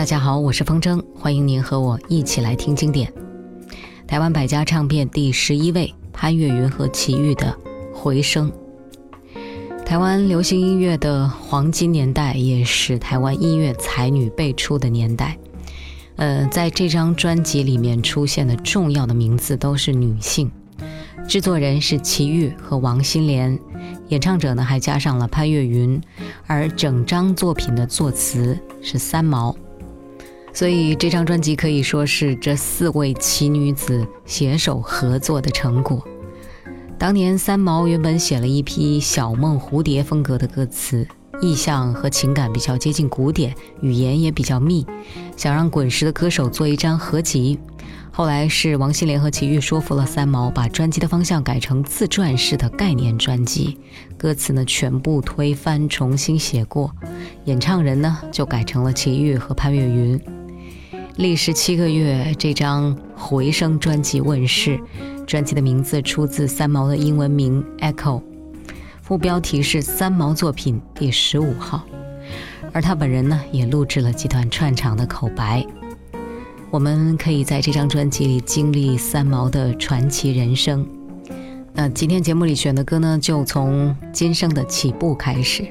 大家好，我是风筝，欢迎您和我一起来听经典。台湾百家唱片第十一位，潘越云和齐豫的《回声》。台湾流行音乐的黄金年代，也是台湾音乐才女辈出的年代。呃，在这张专辑里面出现的重要的名字都是女性，制作人是齐豫和王心莲，演唱者呢还加上了潘越云，而整张作品的作词是三毛。所以这张专辑可以说是这四位奇女子携手合作的成果。当年三毛原本写了一批小梦蝴蝶风格的歌词，意象和情感比较接近古典，语言也比较密，想让滚石的歌手做一张合集。后来是王心凌和齐豫说服了三毛，把专辑的方向改成自传式的概念专辑，歌词呢全部推翻重新写过，演唱人呢就改成了齐豫和潘越云。历时七个月，这张《回声》专辑问世。专辑的名字出自三毛的英文名《Echo》，副标题是三毛作品第十五号。而他本人呢，也录制了几段串场的口白。我们可以在这张专辑里经历三毛的传奇人生。那今天节目里选的歌呢，就从今生的起步开始。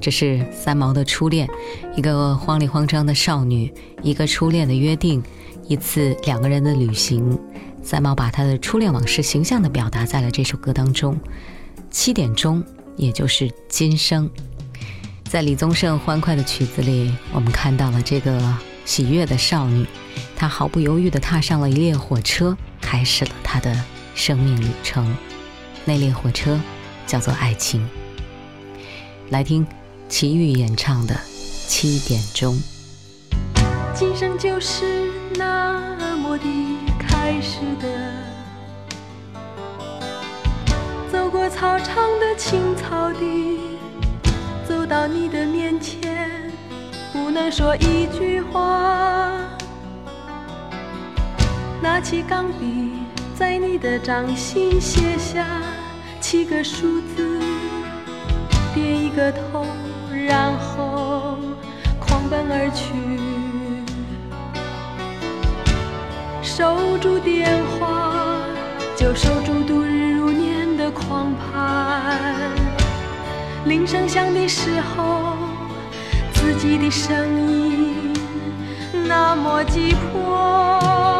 这是三毛的初恋，一个慌里慌张的少女，一个初恋的约定，一次两个人的旅行。三毛把他的初恋往事形象地表达在了这首歌当中。七点钟，也就是今生，在李宗盛欢快的曲子里，我们看到了这个喜悦的少女，她毫不犹豫地踏上了一列火车，开始了她的生命旅程。那列火车叫做爱情。来听。齐豫演唱的《七点钟》，今生就是那么的开始的，走过操场的青草地，走到你的面前，不能说一句话，拿起钢笔，在你的掌心写下七个数字，点一个头。然后狂奔而去，守住电话，就守住度日如年的狂盼。铃声响的时候，自己的声音那么急迫。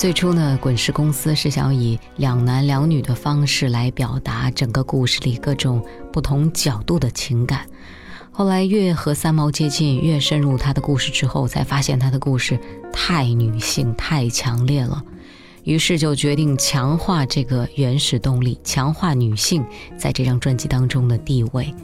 最初呢，滚石公司是想以两男两女的方式来表达整个故事里各种不同角度的情感。后来越和三毛接近，越深入他的故事之后，才发现他的故事太女性、太强烈了。于是就决定强化这个原始动力，强化女性在这张专辑当中的地位。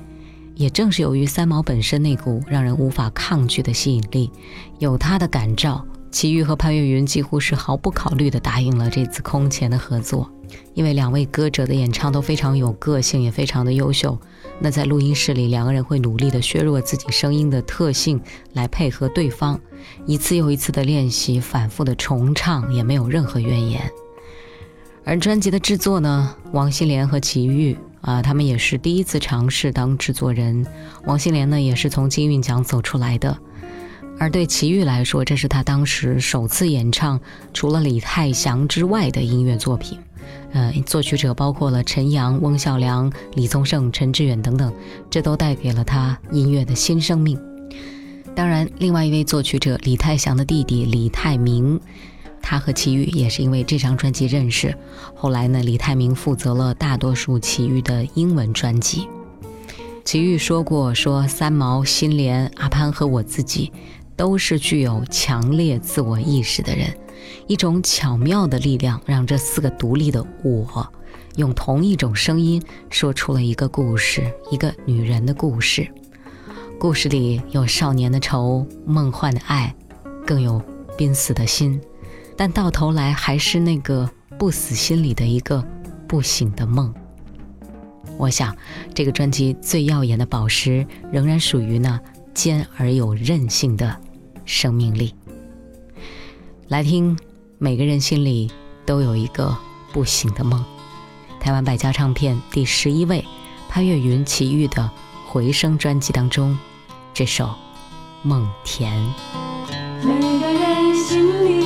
也正是由于三毛本身那股让人无法抗拒的吸引力，有他的感召。齐豫和潘越云几乎是毫不考虑地答应了这次空前的合作，因为两位歌者的演唱都非常有个性，也非常的优秀。那在录音室里，两个人会努力地削弱自己声音的特性，来配合对方，一次又一次的练习，反复的重唱，也没有任何怨言。而专辑的制作呢，王心莲和齐豫啊，他们也是第一次尝试当制作人。王心莲呢，也是从金韵奖走出来的。而对齐豫来说，这是他当时首次演唱除了李泰祥之外的音乐作品。呃，作曲者包括了陈阳、翁孝良、李宗盛、陈志远等等，这都带给了他音乐的新生命。当然，另外一位作曲者李泰祥的弟弟李泰明，他和齐豫也是因为这张专辑认识。后来呢，李泰明负责了大多数齐豫的英文专辑。齐豫说过：“说三毛、心莲、阿潘和我自己。”都是具有强烈自我意识的人，一种巧妙的力量让这四个独立的我，用同一种声音说出了一个故事，一个女人的故事。故事里有少年的愁，梦幻的爱，更有濒死的心，但到头来还是那个不死心里的一个不醒的梦。我想，这个专辑最耀眼的宝石，仍然属于那坚而有韧性的。生命力，来听。每个人心里都有一个不醒的梦。台湾百家唱片第十一位，潘越云、奇遇的《回声》专辑当中，这首《梦田》。每个人心里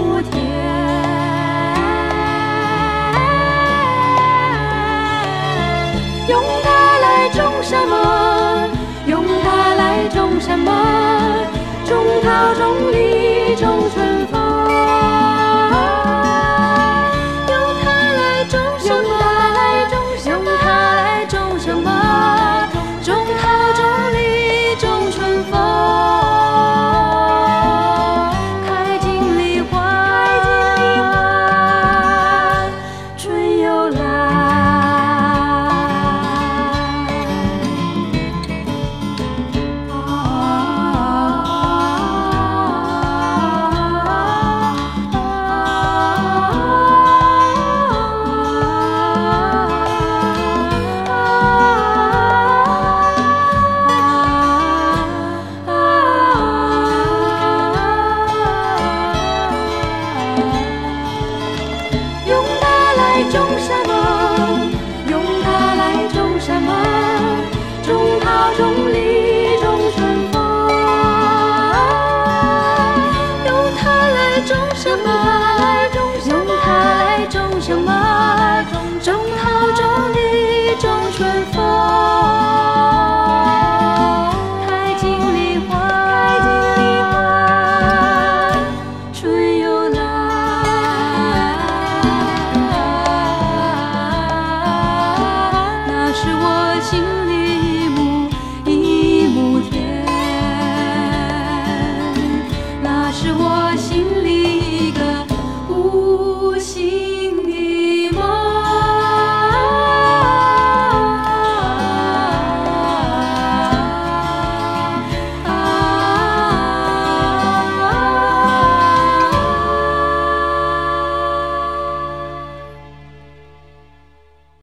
种桃，种李，